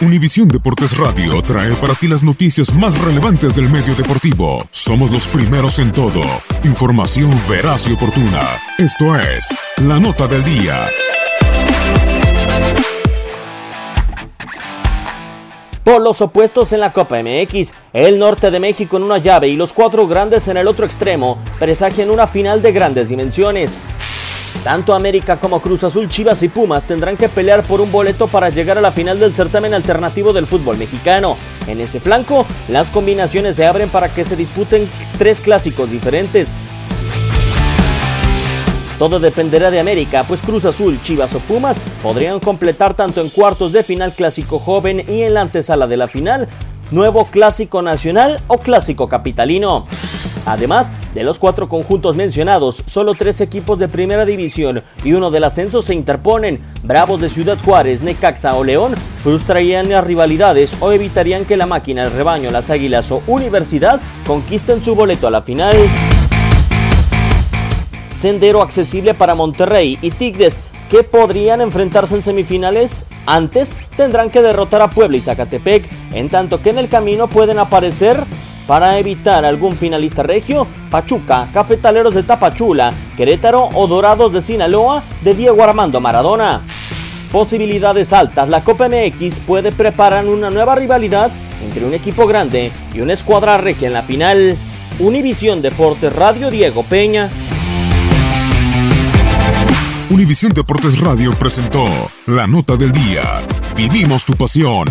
Univisión Deportes Radio trae para ti las noticias más relevantes del medio deportivo. Somos los primeros en todo. Información veraz y oportuna. Esto es La Nota del Día. Por los opuestos en la Copa MX, el norte de México en una llave y los cuatro grandes en el otro extremo presagian una final de grandes dimensiones. Tanto América como Cruz Azul, Chivas y Pumas tendrán que pelear por un boleto para llegar a la final del certamen alternativo del fútbol mexicano. En ese flanco, las combinaciones se abren para que se disputen tres clásicos diferentes. Todo dependerá de América, pues Cruz Azul, Chivas o Pumas podrían completar tanto en cuartos de final clásico joven y en la antesala de la final, nuevo clásico nacional o clásico capitalino. Además de los cuatro conjuntos mencionados, solo tres equipos de primera división y uno del ascenso se interponen. Bravos de Ciudad Juárez, Necaxa o León frustrarían las rivalidades o evitarían que la máquina, el rebaño, las águilas o universidad conquisten su boleto a la final. Sendero accesible para Monterrey y Tigres que podrían enfrentarse en semifinales. Antes tendrán que derrotar a Puebla y Zacatepec, en tanto que en el camino pueden aparecer para evitar algún finalista regio, Pachuca, Cafetaleros de Tapachula, Querétaro o Dorados de Sinaloa de Diego Armando Maradona. Posibilidades altas, la Copa MX puede preparar una nueva rivalidad entre un equipo grande y una escuadra regia en la final. Univisión Deportes Radio Diego Peña. Univisión Deportes Radio presentó la nota del día. Vivimos tu pasión.